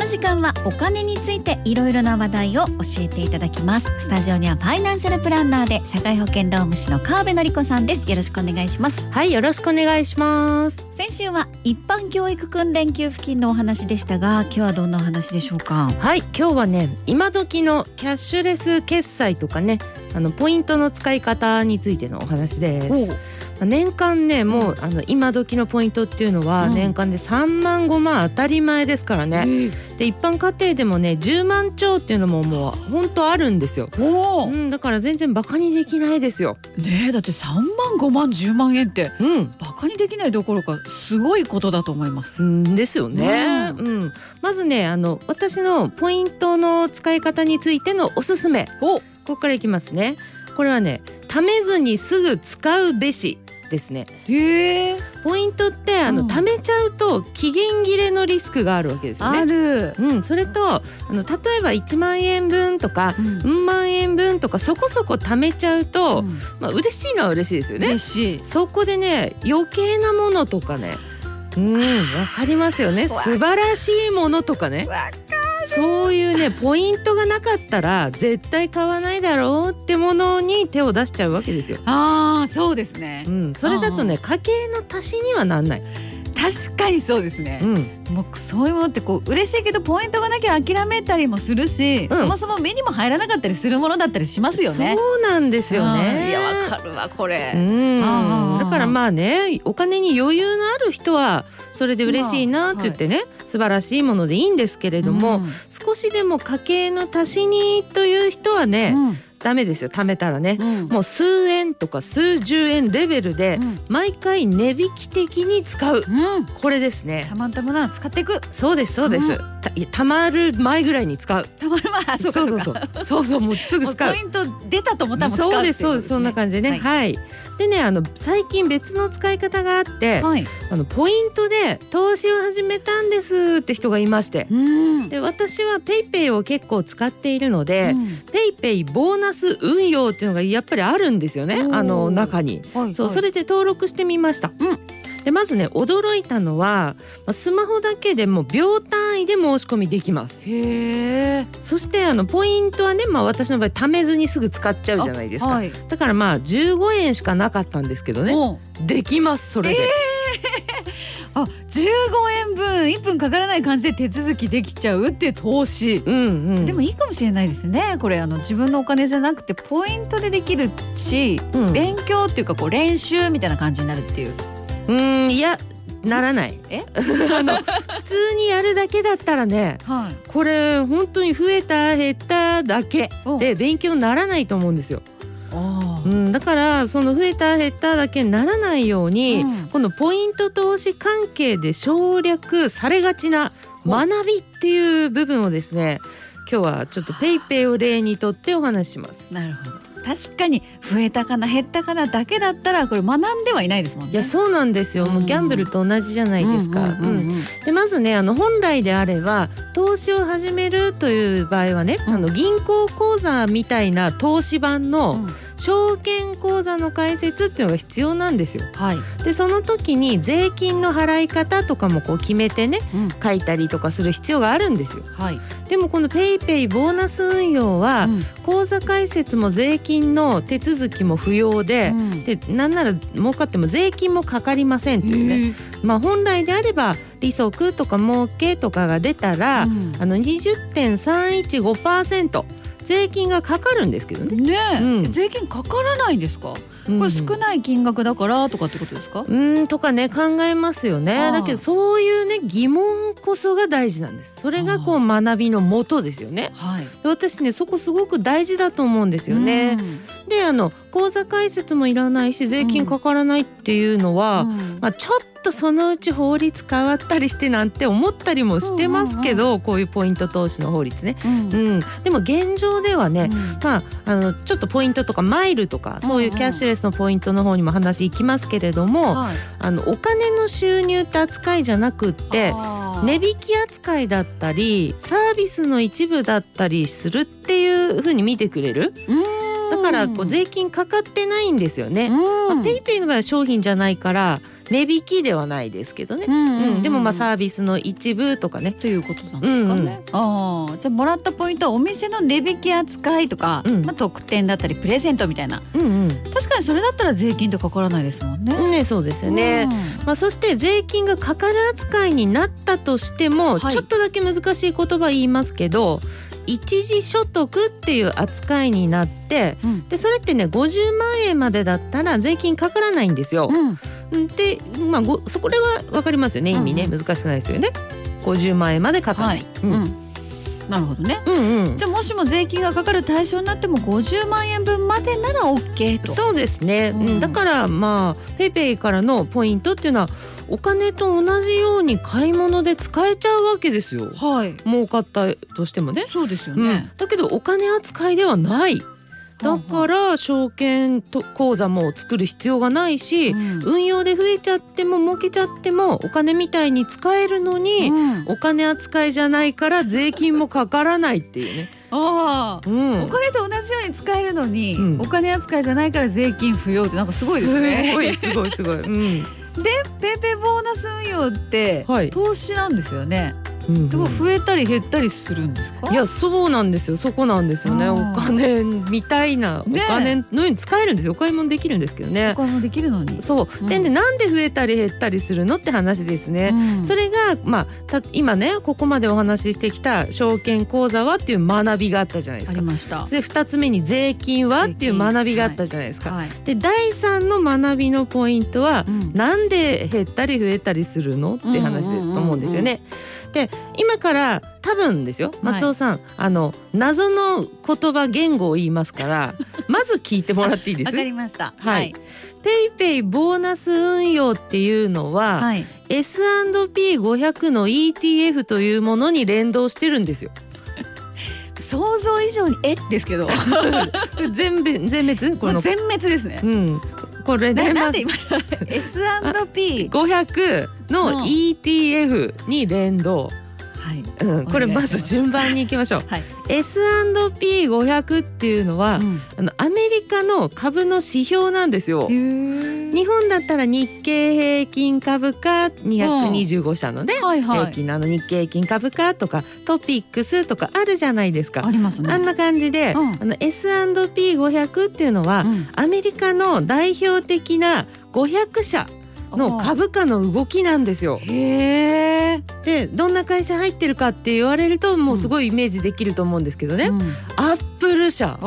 の時間はお金についていろいろな話題を教えていただきます。スタジオにはファイナンシャルプランナーで社会保険労務士の川辺典子さんです。よろしくお願いします。はいよろしくお願いします。先週は一般教育訓練給付金のお話でしたが今日はどんなお話でしょうか？はい今日はね今時のキャッシュレス決済とかねあのポイントの使い方についてのお話です年間ねもうあの今時のポイントっていうのは年間で3万5万当たり前ですからね、うん、で一般家庭でもね10万超っていうのももう本当あるんですよ、うん、だから全然バカにできないですよ。ねだって3万5万10万円って、うん、バカにできないどころかすごいことだと思います。んですよね、うん、うん、まずねあの私のポイントの使い方についてのおすすめ。ここからいきますね。これはね貯めずにすぐ使うべしですね。へポイントってあの、うん、貯めちゃうと期限切れのリスクがあるわけですよね。ある。うん、それとあの例えば1万円分とか、うん、万円分とかそこそこ貯めちゃうと、うん、まあ嬉しいのは嬉しいですよね。嬉しい。そこでね余計なものとかね。うん、わかりますよね。素晴らしいものとかね。そういうねポイントがなかったら絶対買わないだろうってものに手を出しちゃうわけですよ。ああそうですね。うん、それだとね家計の足しにはなんない。確かにそうですね、うん、もうそういうものってこう嬉しいけどポイントがなきゃ諦めたりもするし、うん、そもそも目にも入らなかったりするものだったりしますよね。そうなんですよね。いやわかるわこれ。だからまあねお金に余裕のある人はそれで嬉しいなって言ってね、はい、素晴らしいものでいいんですけれども、うん、少しでも家計の足しにという人はね、ダメですよ貯めたらね、うん、もう数円とか数十円レベルで毎回値引き的に使う、うん、これですね。たまったものは使っていく。そうですそうです、うん、たたまる前ぐらいに使う。たまる前そうそうそうそうそうもうすぐ使う。ポイント出たと思ったらもう使うそうですそうですそんな感じでね、はい、はい、でねあの最近別の使い方があって、はい、あのポイントで投資を始めたんですって人がいまして、で私は PayPay を結構使っているので、 PayPay ボーナス運用っていうのがやっぱりあるんですよねあの中に、はいはい、そうそれで登録してみました。うんでまずね驚いたのはスマホだけでも秒単位で申し込みできます。へそしてあのポイントはね、まあ、私の場合貯めずにすぐ使っちゃうじゃないですか、はい、だからまあ15円しかなかったんですけどね。できますそれで。あ15円分1分かからない感じで手続きできちゃうって投資、うんうん、でもいいかもしれないですね。これあの自分のお金じゃなくてポイントでできるし、うん、勉強っていうかこう練習みたいな感じになるっていう。うんいやならない。え？あの普通にやるだけだったらね、はい、これ本当に増えた減っただけで勉強にならないと思うんですよ。うん、だからその増えた減っただけにならないように、うん、このポイント投資関係で省略されがちな学びっていう部分をですね今日はちょっとペイペイを例にとってお話しします。なるほど確かに増えたかな減ったかなだけだったらこれ学んではいないですもんね。いやそうなんですよ、もうギャンブルと同じじゃないですか。でまずねあの本来であれば投資を始めるという場合はね、うん、あの銀行口座みたいな投資版の、うん証券口座の開設っていうのが必要なんですよ。はい、でその時に税金の払い方とかもこう決めてね、うん、書いたりとかする必要があるんですよ。はい、でもこの PayPay ボーナス運用は、うん、口座開設も税金の手続きも不要でうん、でなんなら儲かっても税金もかかりませんというね、まあ、本来であれば利息とか儲けとかが出たら、あの20.315%税金がかかるんですけどね。ね、うん、税金かからないんですか？これ少ない金額だからとかってことですか？うんとかね考えますよね。だけどそういうね疑問こそが大事なんです。それがこう学びのもとですよね。はい。私ねそこすごく大事だと思うんですよね。であの口座開設もいらないし税金かからないっていうのは、うん、まあちょっとそのうち法律変わったりしてなんて思ったりもしてますけど、うんうんうん、こういうポイント投資の法律ね、うん、うん、でも現状ではね、うん、まああのちょっとポイントとかマイルとかそういうキャッシュレスのポイントの方にも話いきますけれども、うんあのお金の収入って扱いじゃなくって値引き扱いだったりサービスの一部だったりするっていうふうに見てくれる？だからこう税金かかってないんですよね。まあ、ペイペイの場合は商品じゃないから値引きではないですけどね、うん、うん、でもまあサービスの一部とかね。ということなんですかね、うん、ああじゃあもらったポイントはお店の値引き扱いとか、うん、まあ、特典だったりプレゼントみたいな、うんうん、確かにそれだったら税金ってかからないですもんね。ねそうですよね、まあ、そして税金がかかる扱いになったとしても、はい、ちょっとだけ難しい言葉言いますけど一時所得っていう扱いになって、うん、でそれってね50万円までだったら税金かからないんですよ。うん、でまあごそこでは分かりますよね意味ね、うん、難しくないですよね。50万円までかかない。はい、うんなるほどね、うんうん、じゃあもしも税金がかかる対象になっても50万円分までなら OK とそうですね、うん、だからまあペイペイからのポイントっていうのはお金と同じように買い物で使えちゃうわけですよ。はい。儲かったとしてもね。そうですよね。うん、だけどお金扱いではない。だから証券と口座も作る必要がないし、うん、運用で増えちゃっても儲けちゃってもお金みたいに使えるのに、うん、お金扱いじゃないから税金もかからないっていうね。ああ、うん、お金と同じように使えるのに、うん、お金扱いじゃないから税金不要ってなんかすごいですね。すごいすごいすごい。うんでペイペイボーナス運用って投資なんですよね。でも増えたり減ったりするんですか？いやそうなんですよ。そこなんですよね。お金みたいな、お金のように使えるんですよ。お買い物できるんですけどねお買い物できるのに。そう、うん、でなんで増えたり減ったりするのって話ですね、うん、それがまあ今ねここまでお話ししてきた証券口座はっていう学びがあったじゃないですか。ありました。で2つ目に税金はっていう学びがあったじゃないですか、はいはい、で第3の学びのポイントは、うん、なんで減ったり増えたりするの？って話だと思うんですよね、うんうんうんうんで今から多分ですよ松尾さん、はい、あの謎の言葉言語を言いますから まず聞いてもらっていいですわかりました。はい、ペイペイボーナス運用っていうのは、はい、S&P500 の ETF というものに連動してるんですよ。想像以上にえですけど。全部全滅？この。全滅ですね。うん。これでなんで言いました S&P500 の ETF に連動。はい、うん、これまず順番にいきましょう。はい、S&P500 っていうのは、うん、あのアメリカの株の指標なんですよ。日本だったら日経平均株価225社のね、はいはい、平均のあの日経平均株価とかトピックスとかあるじゃないですか。ありますね。あんな感じで、うん、あの S&P500 っていうのは、うん、アメリカの代表的な500社の株価の動きなんですよ。へえ。でどんな会社入ってるかって言われるともうすごいイメージできると思うんですけどね。うん、アップル社。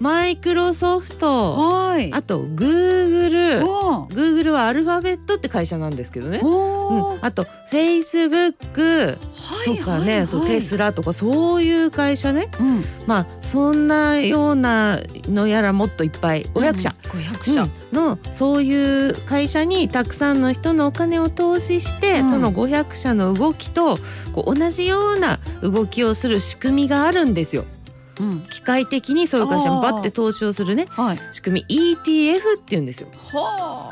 マイクロソフト、はい、あとグーグル。グーグルはアルファベットって会社なんですけどね、うん、あとフェイスブックとかね、はいはい。はい、そうテスラとかそういう会社ね、うん、まあそんなようなのやらもっといっぱい。500社、うん、500社、のそういう会社にたくさんの人のお金を投資して、その500社の動きとこう同じような動きをする仕組みがあるんですよ。機械的にそういう会社もバッて投資をするね、はい、仕組み ETF って言うんですよ。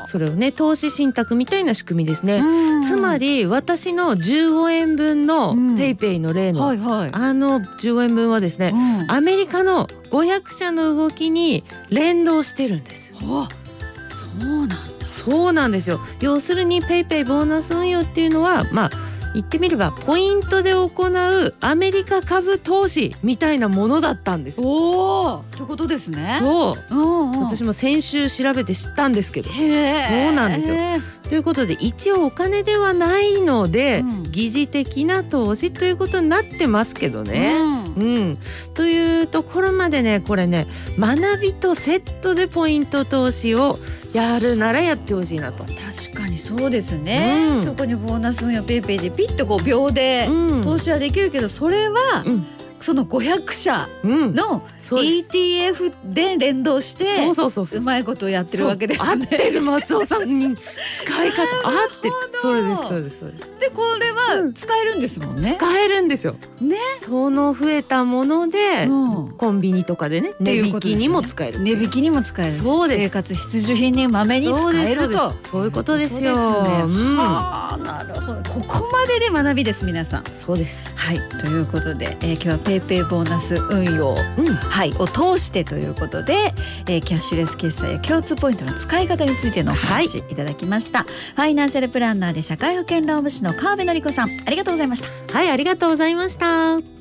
それをね投資信託みたいな仕組みですね。つまり私の15円分の PayPay の例の、はいはい、あの15円分はですね、うん、アメリカの500社の動きに連動してるんですよ。そうなんだ。そうなんですよ。要するに PayPay ボーナス運用っていうのはまあ言ってみればポイントで行うアメリカ株投資みたいなものだったんですおお、ということですね。そう、うんうん、私も先週調べて知ったんですけど、そうなんですよ。ということで一応お金ではないので、うん、疑似的な投資ということになってますけどね。うん、うん、というところまでねこれね学びとセットでポイント投資をやるならやってほしいなと。確かにそうですね、うん、そこにボーナス運用 PayPay でピッとこう秒で投資はできるけどそれは、うんその500社の ETF で連動してうまいことをやってるわけですね。合ってる松尾さんに 使い方合ってる。それですそうですそうです。でこれ使えるんですもんね。使えるんですよ。ね。その増えたもので、うん、コンビニとかでね値引きにも使える。値引きにも使える。そうです。生活必需品にまめに使えると。そういうことですよ。ね、うん、はあなるほど。ここまでで学びです皆さん。そうです。はいということで、えー、今日は PayPay ボーナス運用、うん、はいを通してということで、えー、キャッシュレス決済や共通ポイントの使い方についてのお話いただきました。はい、ファイナンシャルプランナーで社会保険労務士の川辺典子さんありがとうございました。はいありがとうございました。